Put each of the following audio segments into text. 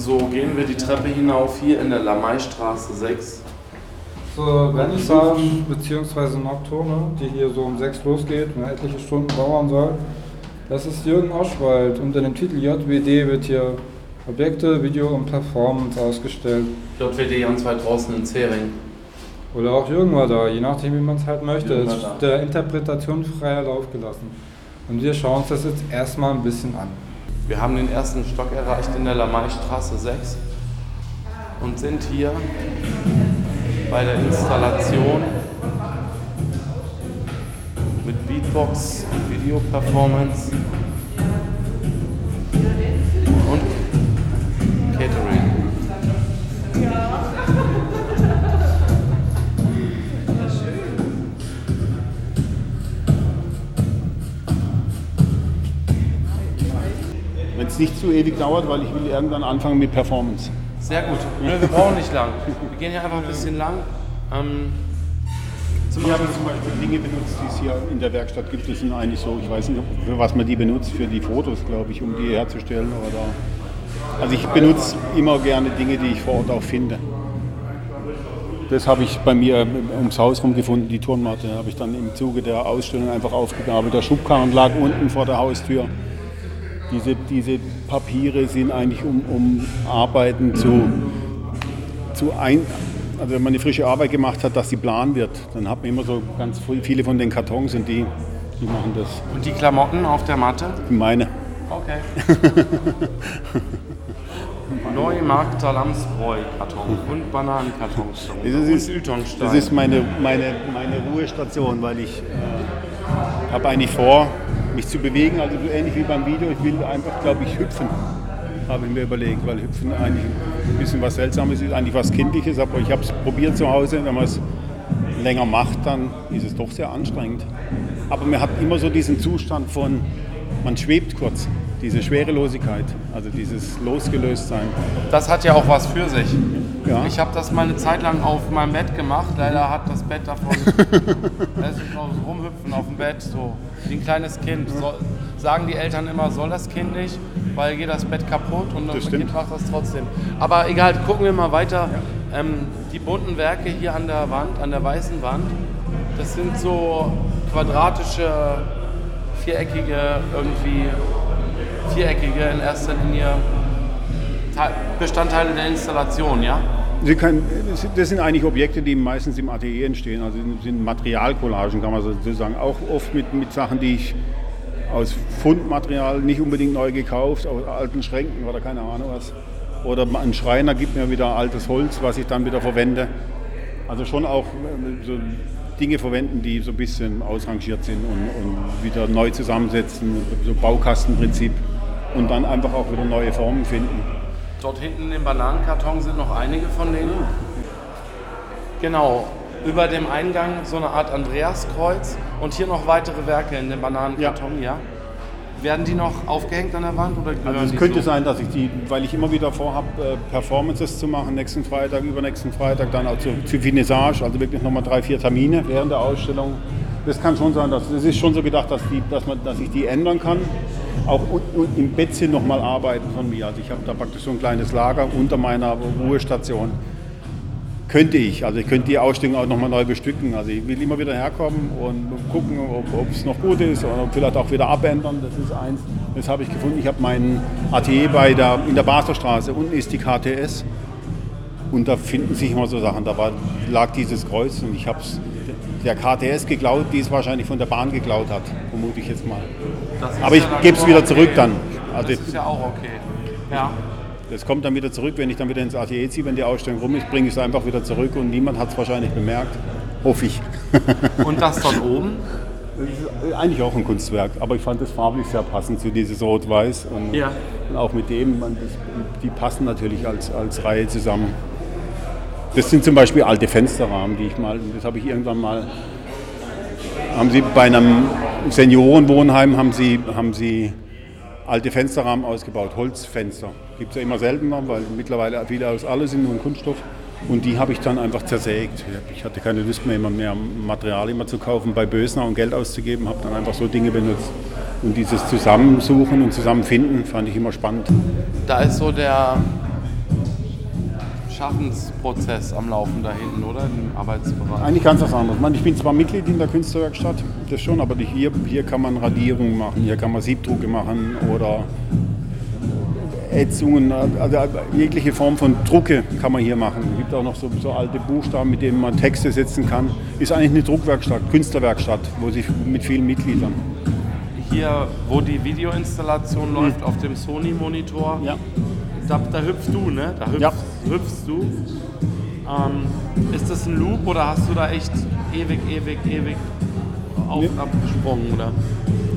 So, gehen wir die Treppe hinauf hier in der Lameistraße 6. Zur Vernissage bzw. Nocturne, die hier so um 6 losgeht und etliche Stunden dauern soll. Das ist Jürgen Oschwald. Unter dem Titel JWD wird hier Objekte, Video und Performance ausgestellt. JWD ganz weit draußen in Zering. Oder auch Jürgen war da, je nachdem wie man es halt möchte. Jürgen Es ist der Interpretation freier Lauf gelassen. Und wir schauen uns das jetzt erstmal ein bisschen an. Wir haben den ersten Stock erreicht in der Lameistraße 6 und sind hier bei der Installation mit Beatbox, Video-Performance Wenn es nicht zu ewig dauert, weil ich will irgendwann anfangen mit Performance. Sehr gut. Nö, wir brauchen nicht lang. Wir gehen hier einfach ein bisschen lang. Ähm, zum Ich habe Beispiel zum Beispiel Dinge benutzt, die es hier in der Werkstatt gibt. Das sind eigentlich so, ich weiß nicht, für was man die benutzt, für die Fotos, glaube ich, um die herzustellen. Oder also ich benutze immer gerne Dinge, die ich vor Ort auch finde. Das habe ich bei mir ums Haus rum gefunden, die Turnmatte habe ich dann im Zuge der Ausstellung einfach aufgegabelt. Der Schubkarren lag unten vor der Haustür. Diese, diese Papiere sind eigentlich um, um Arbeiten zu, zu ein, also wenn man eine frische Arbeit gemacht hat, dass sie plan wird, dann hat man immer so ganz viele von den Kartons und die, die machen das. Und die Klamotten auf der Matte? Meine. Okay. Neumarkter Lamsbräu-Karton und Bananenkartons. Das und ist, Ytongstein. das ist meine, meine, meine Ruhestation, weil ich äh, habe eigentlich vor, mich zu bewegen, also so ähnlich wie beim Video. Ich will einfach, glaube ich, hüpfen, habe ich mir überlegt, weil Hüpfen eigentlich ein bisschen was Seltsames ist, eigentlich was Kindliches, aber ich habe es probiert zu Hause, wenn man es länger macht, dann ist es doch sehr anstrengend. Aber man hat immer so diesen Zustand von, man schwebt kurz, diese Schwerelosigkeit, also dieses Losgelöstsein. Das hat ja auch was für sich. Ja. Ich habe das mal eine Zeit lang auf meinem Bett gemacht. Leider hat das Bett davon. Es ist noch so rumhüpfen auf dem Bett, so wie ein kleines Kind. So, sagen die Eltern immer, soll das Kind nicht, weil geht das Bett kaputt und das stimmt. Kind macht das trotzdem. Aber egal, gucken wir mal weiter. Ähm, die bunten Werke hier an der Wand, an der weißen Wand, das sind so quadratische, viereckige, irgendwie viereckige in erster Linie Teil- Bestandteile der Installation, ja? Können, das sind eigentlich Objekte, die meistens im Atelier entstehen. Also sind Materialcollagen, kann man so sagen. Auch oft mit, mit Sachen, die ich aus Fundmaterial nicht unbedingt neu gekauft, aus alten Schränken oder keine Ahnung was. Oder ein Schreiner gibt mir wieder altes Holz, was ich dann wieder verwende. Also schon auch äh, so Dinge verwenden, die so ein bisschen ausrangiert sind und, und wieder neu zusammensetzen, so Baukastenprinzip. Und dann einfach auch wieder neue Formen finden. Dort hinten in dem Bananenkarton sind noch einige von denen. Genau, über dem Eingang so eine Art Andreaskreuz und hier noch weitere Werke in dem Bananenkarton, ja. Werden die noch aufgehängt an der Wand oder gehören Also es könnte so? sein, dass ich die, weil ich immer wieder vorhabe, äh, Performances zu machen, nächsten Freitag, übernächsten Freitag, dann auch zu, zu Finissage, also wirklich nochmal drei, vier Termine während der Ausstellung. Das kann schon sein, dass es ist schon so gedacht, dass, die, dass, man, dass ich die ändern kann. Auch im Bettchen nochmal arbeiten von mir. Also ich habe da praktisch so ein kleines Lager unter meiner Ruhestation. Könnte ich, also ich könnte die Ausstellung auch nochmal neu bestücken. Also ich will immer wieder herkommen und gucken, ob es noch gut ist oder vielleicht auch wieder abändern. Das ist eins, das habe ich gefunden. Ich habe mein Atelier bei der, in der Baslerstraße, unten ist die KTS und da finden sich immer so Sachen. Da war, lag dieses Kreuz und ich habe es der KTS geklaut, die es wahrscheinlich von der Bahn geklaut hat, vermute ich jetzt mal. Aber ich ja gebe es wieder okay. zurück dann. Also Das ist ja auch okay. Ja. das kommt dann wieder zurück, wenn ich dann wieder ins Atelier ziehe, wenn die Ausstellung rum ist, bringe ich es einfach wieder zurück und niemand hat es wahrscheinlich bemerkt. Hoffe ich. Und das dort oben? Das ist eigentlich auch ein Kunstwerk, aber ich fand das farblich sehr passend zu dieses Rot-Weiß und, Ja. und auch mit dem, man, das, die passen natürlich als, als Reihe zusammen. Das sind zum Beispiel alte Fensterrahmen, die ich mal, das habe ich irgendwann mal, haben sie bei einem Seniorenwohnheim haben sie, haben sie alte Fensterrahmen ausgebaut, Holzfenster. Gibt es ja immer seltener, weil mittlerweile viele aus alles sind nur Kunststoff. Und die habe ich dann einfach zersägt. Ich hatte keine Lust mehr, immer mehr Material immer zu kaufen bei Bösner und Geld auszugeben, habe dann einfach so Dinge benutzt. Und dieses Zusammensuchen und Zusammenfinden fand ich immer spannend. Da ist so der Schaffensprozess am Laufen da hinten, oder? Im Arbeitsbereich. Eigentlich ganz was anderes. Ich, meine, ich bin zwar Mitglied in der Künstlerwerkstatt, das schon, aber hier, hier kann man Radierungen machen, hier kann man Siebdrucke machen oder Ätzungen, also jegliche Form von Drucke kann man hier machen. Es gibt auch noch so, so, alte Buchstaben, mit denen man Texte setzen kann. Ist eigentlich eine Druckwerkstatt, Künstlerwerkstatt, wo sich mit vielen Mitgliedern. Hier, wo die Videoinstallation hm. läuft auf dem Sony-Monitor, ja. Da, da, hüpfst du, ne? Da hüpfst, ja. hüpfst du. Ähm, ist das ein Loop oder hast du da echt ewig, ewig, ewig auf und abgesprungen, oder?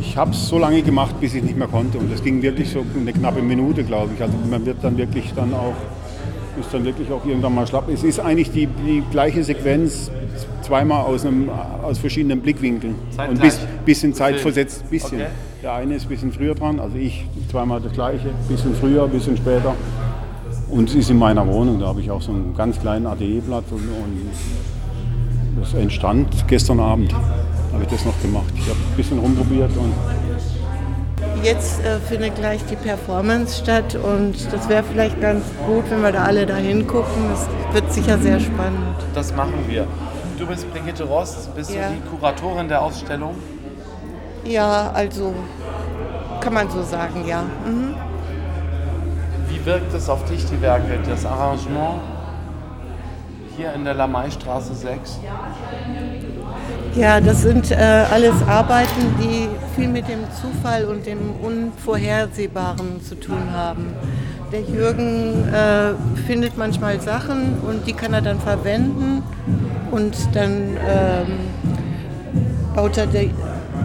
Ich habe es so lange gemacht, bis ich nicht mehr konnte. Und das ging wirklich so eine knappe Minute, glaube ich. Also man wird dann wirklich dann auch, ist dann wirklich auch irgendwann mal schlapp. Es ist eigentlich die, die gleiche Sequenz zweimal aus, einem, aus verschiedenen Blickwinkeln. Zeitgleich. Und bis, bisschen Zeit versetzt, bisschen. Okay. Der eine ist ein bisschen früher dran, also ich zweimal das gleiche, bisschen früher, bisschen später. Und es ist in meiner Wohnung, da habe ich auch so einen ganz kleinen ADE-Blatt und, und das entstand gestern Abend habe ich das noch gemacht. Ich habe ein bisschen rumprobiert und Jetzt äh, findet gleich die Performance statt und das wäre vielleicht ganz gut, wenn wir da alle da hingucken. Das wird sicher sehr spannend. Das machen wir. Du bist Brigitte Ross, bist ja. du die Kuratorin der Ausstellung? Ja, also kann man so sagen, ja. Mhm. Wie wirkt es auf dich, die Werke, das Arrangement hier in der Lamaistraße 6? Ja, das sind äh, alles Arbeiten, die viel mit dem Zufall und dem Unvorhersehbaren zu tun haben. Der Jürgen äh, findet manchmal Sachen und die kann er dann verwenden und dann ähm, baut er die,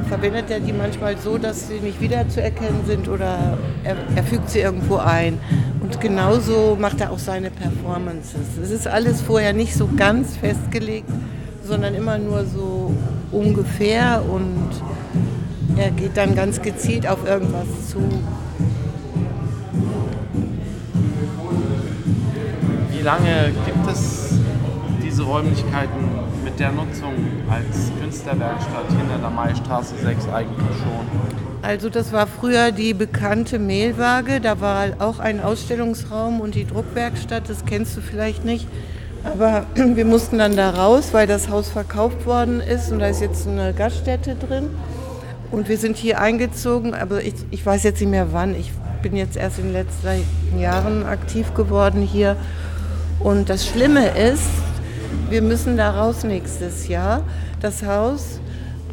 verwendet er die manchmal so, dass sie nicht wiederzuerkennen sind oder er, er fügt sie irgendwo ein. Und genauso macht er auch seine Performances. Es ist alles vorher nicht so ganz festgelegt sondern immer nur so ungefähr und er geht dann ganz gezielt auf irgendwas zu. Wie lange gibt es diese Räumlichkeiten mit der Nutzung als Künstlerwerkstatt hinter der Maistraße 6 eigentlich schon? Also das war früher die bekannte Mehlwaage, da war auch ein Ausstellungsraum und die Druckwerkstatt, das kennst du vielleicht nicht. Aber wir mussten dann da raus, weil das Haus verkauft worden ist und da ist jetzt eine Gaststätte drin. Und wir sind hier eingezogen, aber ich, ich weiß jetzt nicht mehr wann. Ich bin jetzt erst in den letzten Jahren aktiv geworden hier. Und das Schlimme ist, wir müssen da raus nächstes Jahr. Das Haus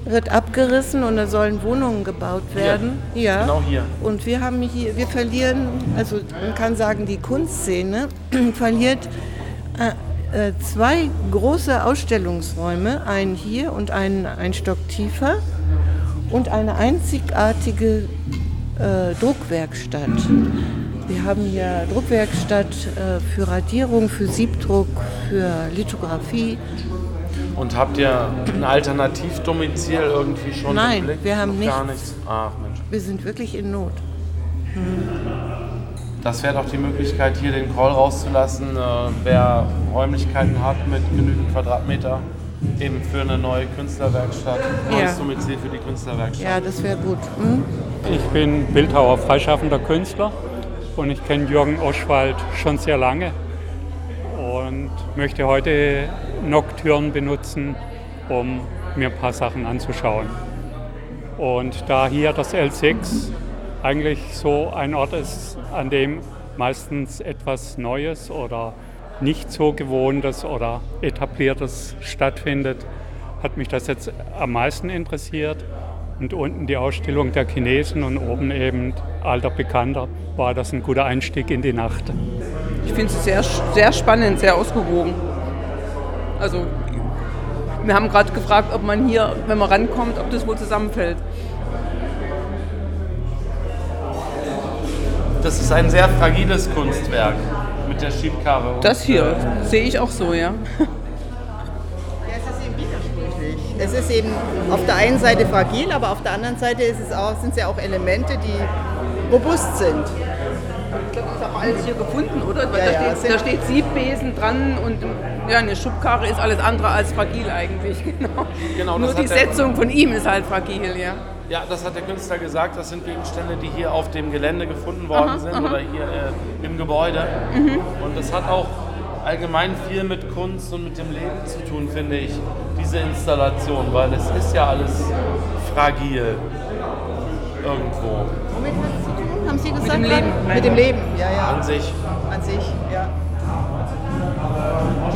wird abgerissen und da sollen Wohnungen gebaut werden. Hier. Ja. Genau hier. Und wir haben hier, wir verlieren, also man kann sagen, die Kunstszene verliert äh, äh, zwei große Ausstellungsräume, einen hier und einen ein Stock tiefer und eine einzigartige äh, Druckwerkstatt. Wir haben hier Druckwerkstatt äh, für Radierung, für Siebdruck, für Lithografie. Und habt ihr ein Alternativdomizil irgendwie schon? Nein, wir haben nichts. Gar nichts. Ach, Mensch. Wir sind wirklich in Not. Hm. Das wäre doch die Möglichkeit, hier den Call rauszulassen, äh, wer Räumlichkeiten hat mit genügend Quadratmeter, eben für eine neue Künstlerwerkstatt, neues ja. Domizil für die Künstlerwerkstatt. Ja, das wäre gut. Hm? Ich bin Bildhauer, freischaffender Künstler und ich kenne Jürgen Oschwald schon sehr lange und möchte heute Nocturne benutzen, um mir ein paar Sachen anzuschauen. Und da hier das L6 eigentlich so ein Ort ist, an dem meistens etwas Neues oder nicht so Gewohntes oder Etabliertes stattfindet, hat mich das jetzt am meisten interessiert. Und unten die Ausstellung der Chinesen und oben eben alter Bekannter war das ein guter Einstieg in die Nacht. Ich finde es sehr, sehr spannend, sehr ausgewogen. Also wir haben gerade gefragt, ob man hier, wenn man rankommt, ob das wohl zusammenfällt. das ist ein sehr fragiles Kunstwerk mit der Schiebkarre. Das hier sehe ich auch so, ja. Ist eben auf der einen Seite fragil, aber auf der anderen Seite ist es auch, sind es ja auch Elemente, die robust sind. Ich glaube, das ist auch alles hier gefunden, oder? Ja, da, steht, da steht Siebbesen dran und ja, eine Schubkarre ist alles andere als fragil eigentlich. Genau. genau Nur die Setzung von ihm ist halt fragil, ja. Ja, das hat der Künstler gesagt. Das sind Gegenstände, die hier auf dem Gelände gefunden worden aha, sind aha. oder hier äh, im Gebäude. Mhm. Und das hat auch allgemein viel mit Kunst und mit dem Leben zu tun, finde ich, diese Installation, weil es ist ja alles fragil irgendwo. Womit hat es zu tun? Haben Sie gesagt? Mit dem Leben. Mit dem Leben, ja, ja. An sich. An sich, ja.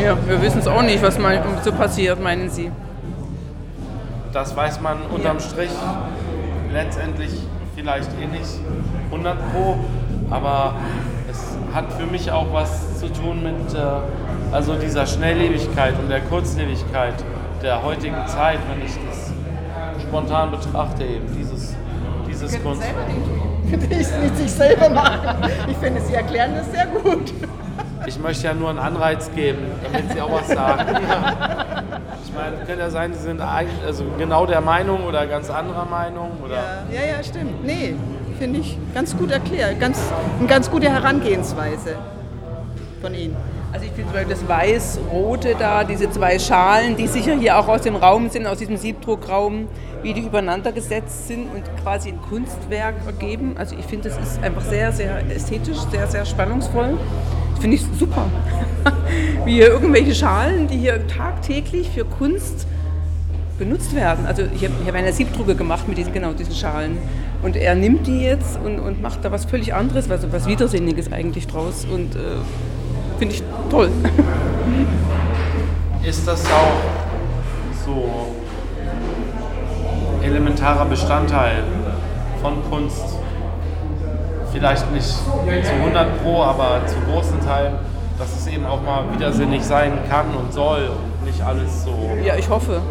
Ja, wir wissen es auch nicht, was mal so passiert, meinen Sie. Das weiß man unterm Strich letztendlich vielleicht eh nicht 100 Pro, aber hat für mich auch was zu tun mit äh, also dieser Schnelllebigkeit und der Kurzlebigkeit der heutigen Zeit, wenn ich das spontan betrachte, eben dieses, dieses Kunst. Bitte ich nicht sich selber machen. Ich finde, Sie erklären das sehr gut. Ich möchte ja nur einen Anreiz geben, damit Sie auch was sagen. Ich meine, könnte ja sein, Sie sind also genau der Meinung oder ganz anderer Meinung. Oder? Ja, ja, ja, stimmt. Nee, finde ich ganz gut erklärt. Ganz, eine ganz gute Herangehensweise von Ihnen. Also ich finde zum Beispiel das Weiß-Rote da, diese zwei Schalen, die sicher hier auch aus dem Raum sind, aus diesem Siebdruckraum, wie die übereinander gesetzt sind und quasi ein Kunstwerk ergeben. Also ich finde, das ist einfach sehr, sehr ästhetisch, sehr, sehr spannungsvoll. Finde ich super. wie hier irgendwelche Schalen, die hier tagtäglich für Kunst benutzt werden. Also ich habe hab eine Siebdrucke gemacht mit diesen, genau diesen Schalen. Und er nimmt die jetzt und, und macht da was völlig anderes, also was Widersinniges eigentlich draus. Und äh, finde ich toll. Ist das auch so elementarer Bestandteil von Kunst? Vielleicht nicht zu 100 Pro, aber zu großen Teilen, dass es eben auch mal widersinnig sein kann und soll und nicht alles so. Ja, ich hoffe.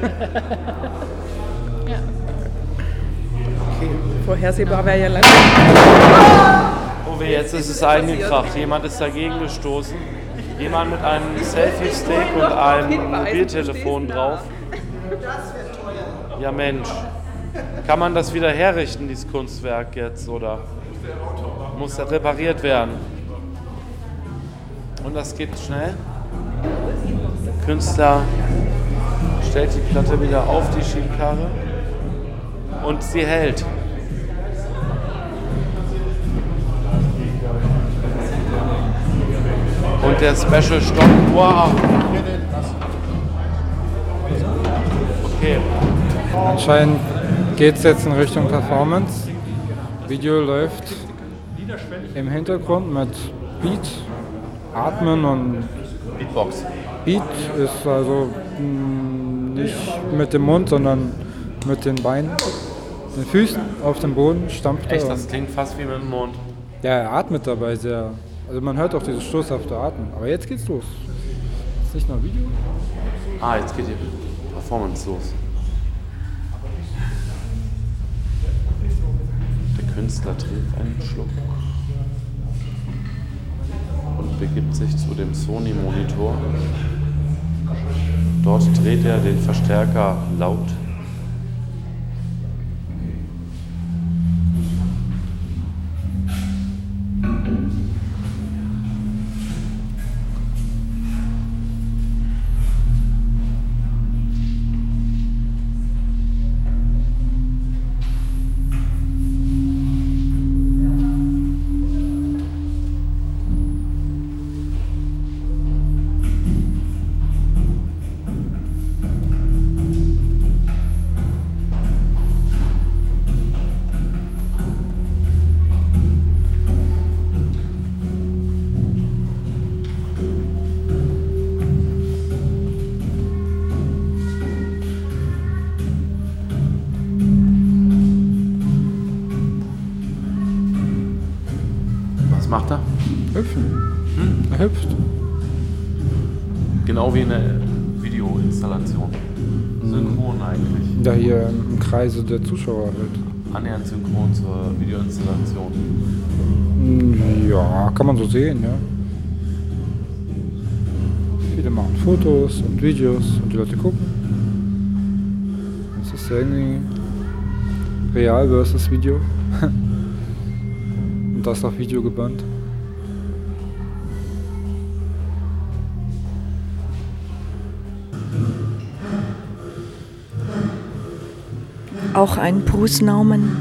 Okay. Vorhersehbar wäre ja leider. Oh weh, jetzt ist es eingekracht. Jemand ist dagegen gestoßen. Jemand mit einem Selfie-Stick und einem Mobiltelefon drauf. Ja Mensch. Kann man das wieder herrichten, dieses Kunstwerk jetzt, oder muss er repariert werden? Und das geht schnell. Der Künstler stellt die Platte wieder auf die Schiebkarre und sie hält. Und der Special Stock, wow. Okay. Anscheinend geht es jetzt in Richtung Performance. Video läuft im Hintergrund mit Beat, Atmen und Beatbox. Beat ist also mh, nicht mit dem Mund, sondern mit den Beinen, den Füßen auf dem Boden stampft er. Echt, das klingt fast wie mit dem Mond. Ja, er atmet dabei sehr. Also man hört auch dieses stoßhafte Atmen. Aber jetzt geht's los. Ist nicht nur Video? Ah, jetzt geht die Performance los. Der Künstler trinkt einen Schluck und begibt sich zu dem Sony-Monitor. Dort dreht er den Verstärker laut. Kreise der Zuschauer halt. Annähernd synchron zur Videoinstallation. Mm, Ja, kann man so sehen, ja. Viele machen Fotos und Videos und die Leute gucken. Es ist ja irgendwie real versus Video. und das auf Video gebannt. Auch ein Brusnaumen.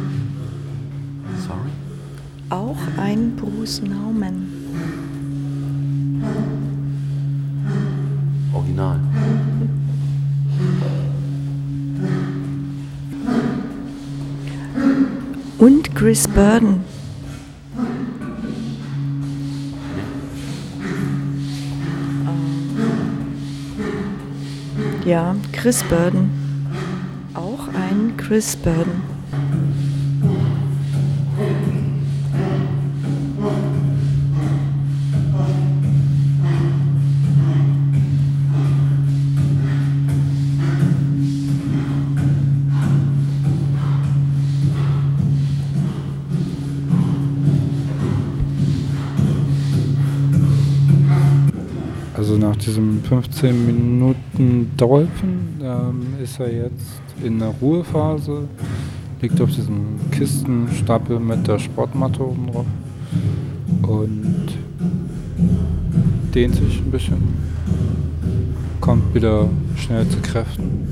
Sorry? Auch ein Brusnaumen. Original. Und Chris Burden. Ja, Chris Burden. Auch ein Chris Burden. Also nach diesem 15 Minuten Dolphin ähm, ist er jetzt in der Ruhephase, liegt auf diesem Kistenstapel mit der Sportmatte oben drauf. Und dehnt sich ein bisschen, kommt wieder schnell zu Kräften.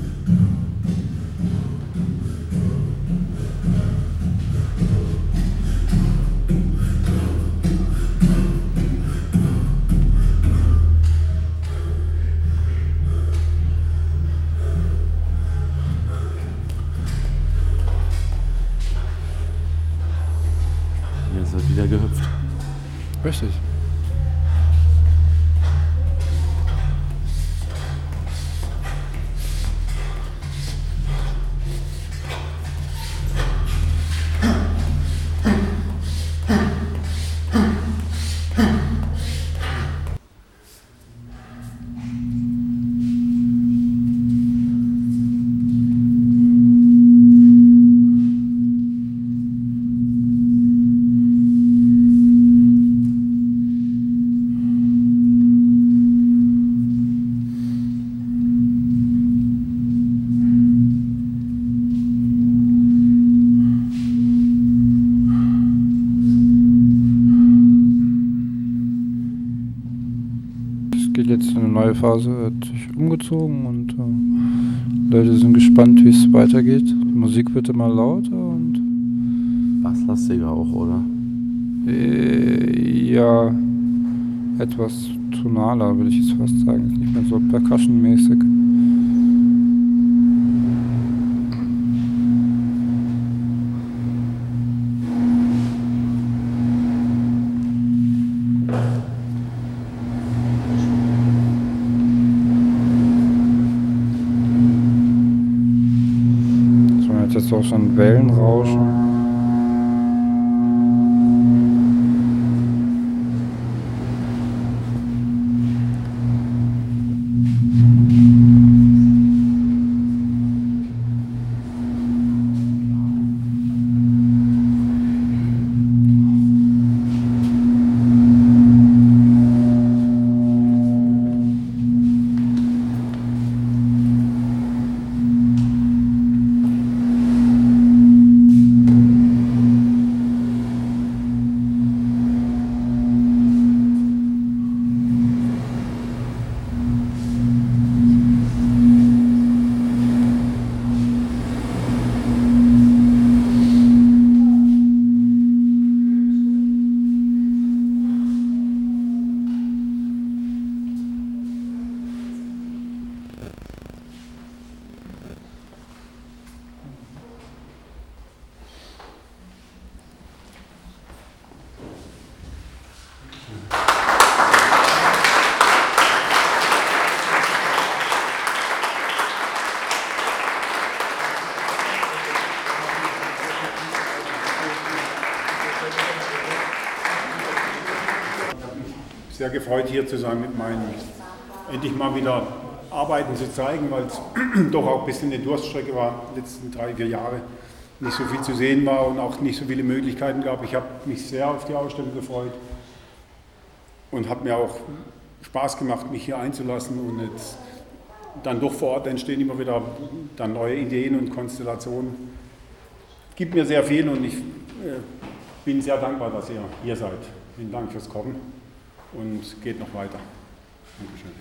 Jetzt in eine neue Phase, hat sich umgezogen und äh, Leute sind gespannt, wie es weitergeht. Die Musik wird immer lauter und Basslastiger auch, oder? äh, ja, etwas tonaler, würde ich jetzt fast sagen. Ist nicht mehr so percussion-mäßig. So ein Wellenrauschen. Sehr gefreut, hier zu sein mit meinen, endlich mal wieder Arbeiten zu zeigen, weil es doch auch ein bisschen eine Durststrecke war, die letzten drei, vier Jahre. Nicht so viel zu sehen war und auch nicht so viele Möglichkeiten gab. Ich habe mich sehr auf die Ausstellung gefreut und hat mir auch Spaß gemacht, mich hier einzulassen und jetzt dann doch vor Ort entstehen immer wieder dann neue Ideen und Konstellationen. Gibt mir sehr viel und ich äh, bin sehr dankbar, dass ihr hier seid. Vielen Dank fürs Kommen und geht noch weiter. Dankeschön.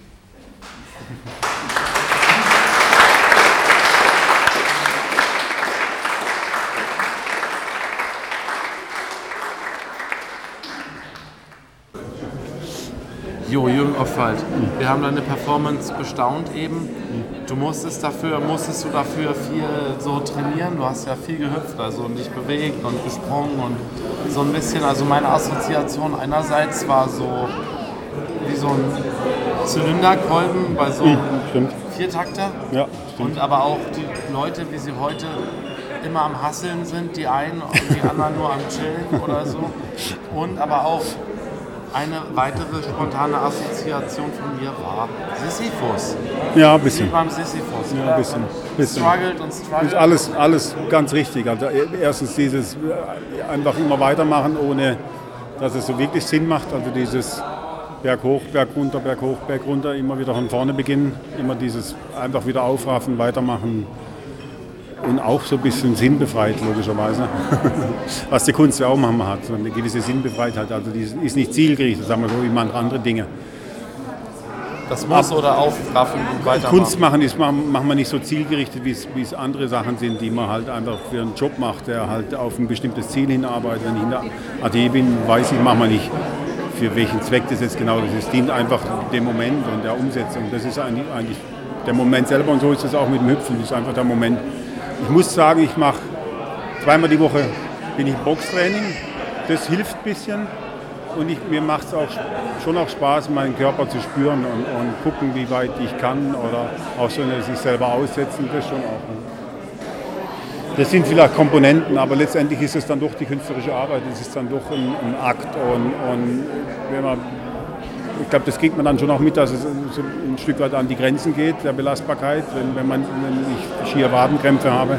Jo, Jürgen Offwald. Wir haben deine Performance bestaunt eben. Du musstest dafür, musstest du dafür viel so trainieren. Du hast ja viel gehüpft, also dich bewegt und gesprungen und so ein bisschen. Also meine Assoziation einerseits war so wie so ein Zylinderkolben bei so einem Mhm, Viertakter. Ja, Und aber auch die Leute, wie sie heute immer am Hasseln sind, die einen und die anderen nur am Chillen oder so. Und aber auch eine weitere spontane Assoziation von mir war Sisyphus. Ja, ein bisschen. Wie beim Sisyphus. Ja, ein bisschen. bisschen. Struggled und struggled. Alles, alles ganz richtig. Also erstens dieses äh, einfach immer weitermachen, ohne dass es so wirklich Sinn macht. Also dieses Berg hoch, Berg runter, Berg hoch, Berg runter, immer wieder von vorne beginnen. Immer dieses einfach wieder aufraffen, weitermachen. Und auch so ein bisschen sinnbefreit, logischerweise. Was die Kunst ja auch manchmal hat, so eine gewisse Sinnbefreitheit. Also die ist nicht zielgerichtet, sagen wir so, wie manche andere Dinge. das muss oder aufraffen und weitermachen. Kunst machen ist man- manchmal nicht so zielgerichtet, wie es- wie es andere Sachen sind, die man halt einfach für einen Job macht, der halt auf ein bestimmtes Ziel hinarbeitet. Wenn ich in der AD bin, weiß ich manchmal nicht, für welchen Zweck das jetzt genau ist. Es dient einfach dem Moment und der Umsetzung. Das ist eigentlich, eigentlich der Moment selber und so ist es auch mit dem Hüpfen. Das ist einfach der Moment. Ich muss sagen, ich mache zweimal die Woche bin ich Boxtraining. Das hilft ein bisschen. Und ich, mir macht es auch schon auch Spaß, meinen Körper zu spüren und, und gucken, wie weit ich kann oder auch eine sich selber aussetzen, das schon auch. ne? Das sind vielleicht Komponenten, aber letztendlich ist es dann doch die künstlerische Arbeit, es ist dann doch ein, ein Akt und, und wenn man, ich glaube, das kriegt man dann schon auch mit, dass es ein Stück weit an die Grenzen geht, der Belastbarkeit, wenn, wenn, man, wenn ich schier Wadenkrämpfe habe.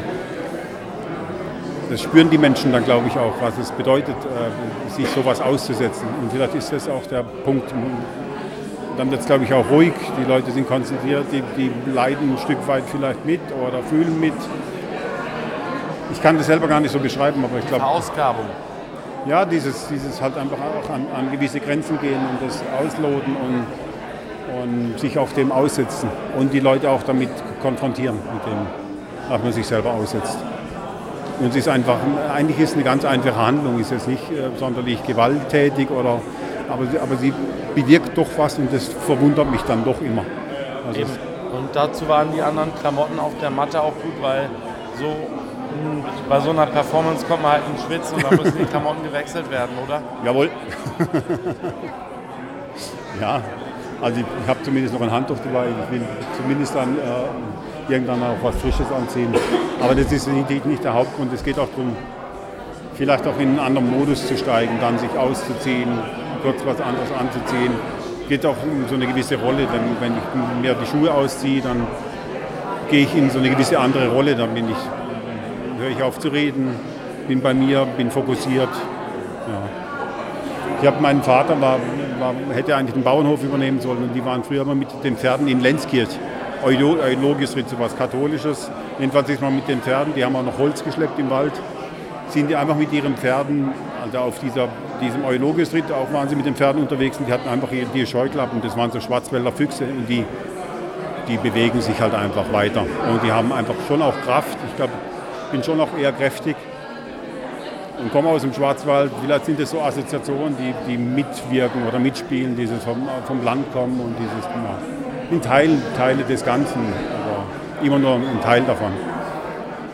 Das spüren die Menschen dann, glaube ich, auch, was es bedeutet, äh, sich sowas auszusetzen. Und vielleicht ist das auch der Punkt. Dann wird es, glaube ich, auch ruhig. Die Leute sind konzentriert, die, die leiden ein Stück weit vielleicht mit oder fühlen mit. Ich kann das selber gar nicht so beschreiben, aber ich glaube, Verausgabung. Ja, dieses, dieses halt einfach auch an, an gewisse Grenzen gehen und das ausloten und, und sich auch dem aussetzen und die Leute auch damit konfrontieren, mit dem, was man sich selber aussetzt. Und es ist einfach, eigentlich ist es eine ganz einfache Handlung, ist jetzt nicht äh, sonderlich gewalttätig oder, aber, aber sie bewirkt doch was und das verwundert mich dann doch immer. Also. Und dazu waren die anderen Klamotten auf der Matte auch gut, weil so bei so einer Performance kommt man halt ins Schwitzen und dann müssen die Klamotten gewechselt werden, oder? Jawohl. ja, also ich, ich habe zumindest noch ein Handtuch dabei. Ich will zumindest dann äh, irgendwann auch was Frisches anziehen. Aber das ist nicht, nicht der Hauptgrund. Es geht auch darum, vielleicht auch in einen anderen Modus zu steigen, dann sich auszuziehen, kurz was anderes anzuziehen. Geht auch um so eine gewisse Rolle. Denn wenn ich mir die Schuhe ausziehe, dann gehe ich in so eine gewisse andere Rolle. Dann bin ich, höre ich auf zu reden, bin bei mir, bin fokussiert. Ja. Ich habe meinen Vater, war, war, hätte eigentlich den Bauernhof übernehmen sollen und die waren früher immer mit den Pferden in Lenzkirch. Eulo- Eulogisritt, so was Katholisches. Jedenfalls ist man mit den Pferden, die haben auch noch Holz geschleppt im Wald, sind die einfach mit ihren Pferden, also auf dieser, diesem Eulogisritt, auch waren sie mit den Pferden unterwegs und die hatten einfach die Scheuklappen, das waren so Schwarzwälder Füchse und die, die bewegen sich halt einfach weiter. Und die haben einfach schon auch Kraft. Ich glaube, bin schon auch eher kräftig und komme aus dem Schwarzwald. Vielleicht sind das so Assoziationen, die, die mitwirken oder mitspielen, dieses vom, vom Land kommen und dieses ja, in Teilen, Teile des Ganzen, aber immer nur ein Teil davon.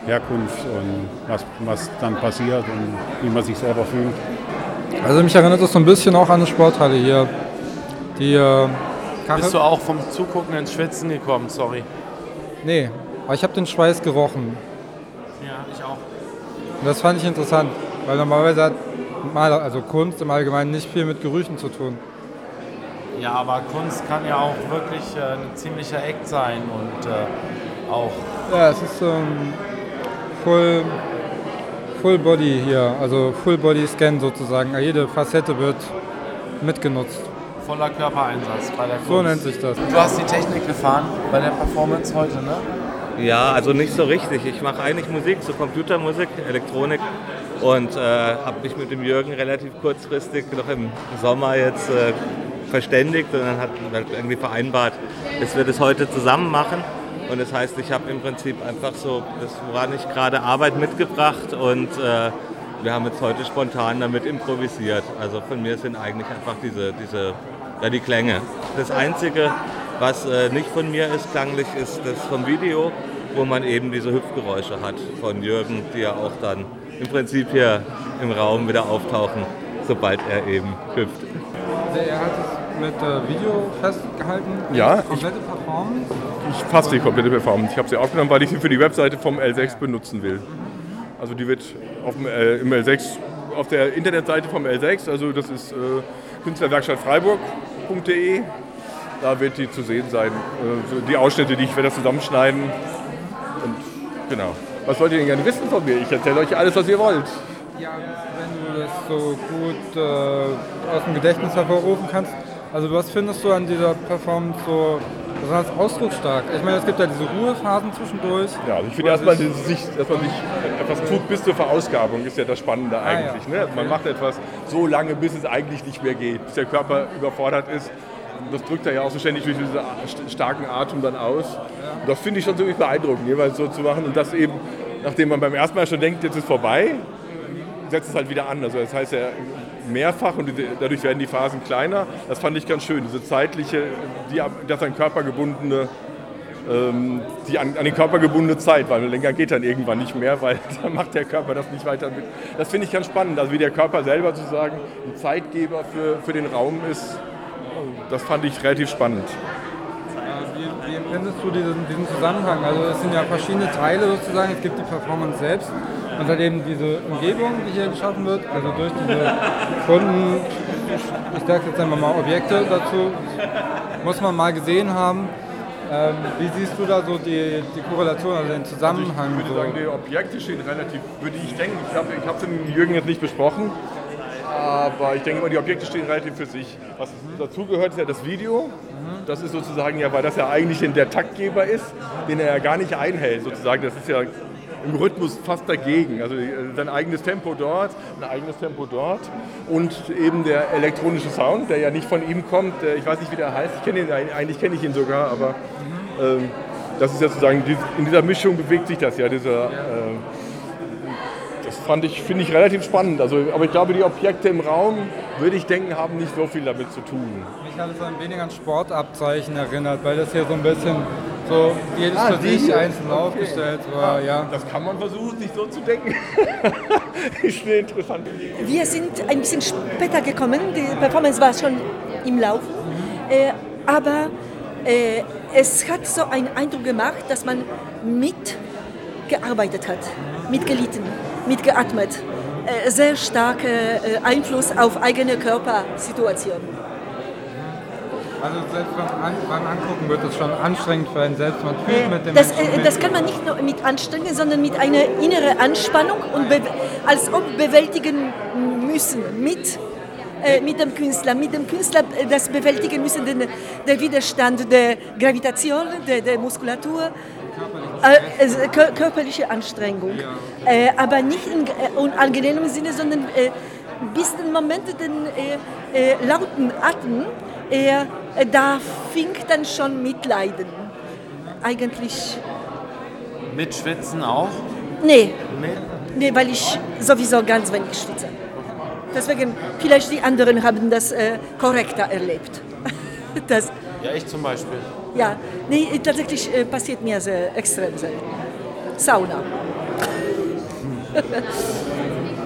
Herkunft und was, was dann passiert und wie man sich selber fühlt. Also mich erinnert das so ein bisschen auch an eine Sporthalle hier. Die äh. Bist du auch vom Zugucken ins Schwitzen gekommen, sorry. Nee, aber ich habe den Schweiß gerochen. Ja, ich auch. Und das fand ich interessant, weil normalerweise hat Maler, also Kunst im Allgemeinen nicht viel mit Gerüchen zu tun. Ja, aber Kunst kann ja auch wirklich äh, ein ziemlicher Act sein und äh, auch Ja, es ist ähm, Full, Full Body hier, also Full Body Scan sozusagen. Jede Facette wird mitgenutzt. voller Körpereinsatz bei der Kunst. So nennt sich das. Du hast die Technik gefahren bei der Performance heute, ne? Ja, also nicht so richtig. Ich mache eigentlich Musik, so Computermusik, Elektronik und äh, habe mich mit dem Jürgen relativ kurzfristig noch im Sommer jetzt äh, verständigt und dann wir halt irgendwie vereinbart, dass wir das heute zusammen machen. Und das heißt, ich habe im Prinzip einfach so das, woran ich gerade arbeite, mitgebracht und äh, wir haben jetzt heute spontan damit improvisiert. Also von mir sind eigentlich einfach diese, diese ja, die Klänge. Das Einzige, was äh, nicht von mir ist klanglich, ist das vom Video, wo man eben diese Hüpfgeräusche hat von Jürgen, die ja auch dann im Prinzip hier im Raum wieder auftauchen, sobald er eben hüpft. Er hat es mit äh, Video festgehalten? Ja. Komplette Performance? Ich fast die komplette Performance. Ich habe sie aufgenommen, weil ich sie für die Webseite vom L6 benutzen will. Also die wird auf dem, äh, im L6 auf der Internetseite vom L6, also das ist äh, künstlerwerkstattfreiburg.de, da wird die zu sehen sein. Äh, die Ausschnitte, die ich werde zusammenschneiden. Und genau. Was wollt ihr denn gerne wissen von mir? Ich erzähle euch alles, was ihr wollt. Ja, wenn du das so gut äh, aus dem Gedächtnis hervorrufen kannst. Also was findest du an dieser Performance so besonders ausdrucksstark? Ich meine, es gibt ja diese Ruhephasen zwischendurch. Ja, also ich finde erstmal, dass, man sich etwas tut bis zur Verausgabung, ist ja das Spannende eigentlich. Ah, ja. ne? Man macht etwas so lange, bis es eigentlich nicht mehr geht, bis der Körper überfordert ist. Das drückt er ja auch so ständig durch diesen starken Atem dann aus. Und das finde ich schon ziemlich beeindruckend, jeweils so zu machen. Und das eben, nachdem man beim ersten Mal schon denkt, jetzt ist vorbei, setzt es halt wieder an. Also das heißt ja mehrfach und dadurch werden die Phasen kleiner. Das fand ich ganz schön, diese zeitliche, die, das an Körper gebundene, ähm, die an, an, den Körper gebundene Zeit, weil länger geht dann irgendwann nicht mehr, weil dann macht der Körper das nicht weiter mit. Das finde ich ganz spannend, also wie der Körper selber sozusagen ein Zeitgeber für, für den Raum ist. Das fand ich relativ spannend. Wie, wie empfindest du diesen, diesen Zusammenhang? Also es sind ja verschiedene Teile sozusagen. Es gibt die Performance selbst und dann eben diese Umgebung, die hier geschaffen wird, also durch diese Kunden, ich sage jetzt einfach mal Objekte dazu, muss man mal gesehen haben. Ähm, wie siehst du da so die, die Korrelation, also den Zusammenhang? Also ich würde sagen, die Objekte stehen relativ, würde ich denken, ich habe ich es mit Jürgen jetzt nicht besprochen, aber ich denke immer, die Objekte stehen relativ für sich. Was dazugehört, ist ja das Video. Das ist sozusagen ja, weil das ja eigentlich der Taktgeber ist, den er ja gar nicht einhält, sozusagen. Das ist ja im Rhythmus fast dagegen. Also sein eigenes Tempo dort, ein eigenes Tempo dort und eben der elektronische Sound, der ja nicht von ihm kommt. Ich weiß nicht, wie der heißt. Ich kenne ihn eigentlich kenne ich ihn sogar, aber ähm, das ist ja sozusagen in dieser Mischung bewegt sich das ja. Dieser, äh, fand ich finde ich relativ spannend. Also, aber ich glaube, die Objekte im Raum würde ich denken, haben nicht so viel damit zu tun. Mich hat es ein wenig an Sportabzeichen erinnert, weil das hier so ein bisschen so jedes Ah, für sich einzeln aufgestellt war. Ja. Das kann man versuchen, sich so zu denken. ist eine interessante Idee. Wir sind ein bisschen später gekommen, die Performance war schon im Laufen, äh, aber äh, es hat so einen Eindruck gemacht, dass man mitgearbeitet hat, mitgelitten, mitgeatmet. Äh, sehr starker äh, Einfluss auf eigene Körpersituation. Also selbst beim, An beim Angucken wird es schon anstrengend für einen selbst. Man fühlt mit dem Das, äh, das kann man nicht nur mit anstrengen, sondern mit einer inneren Anspannung und als ob bewältigen müssen mit, äh, mit dem Künstler. Mit dem Künstler äh, das bewältigen müssen, den, der Widerstand der Gravitation, der, der Muskulatur. Äh, also kör körperliche Anstrengung. Äh, aber nicht in äh, unangenehmem Sinne, sondern äh, bis den Moment den äh, äh, lauten Atem, äh, da fing dann schon Mitleiden. Eigentlich, Mit Schwitzen auch? nee, Nee. weil ich sowieso ganz wenig schwitze. Deswegen, vielleicht die anderen haben das äh, korrekter erlebt. das, Ja, ich zum Beispiel. ja, nee, tatsächlich äh, passiert mir sehr extrem selten. Sauna.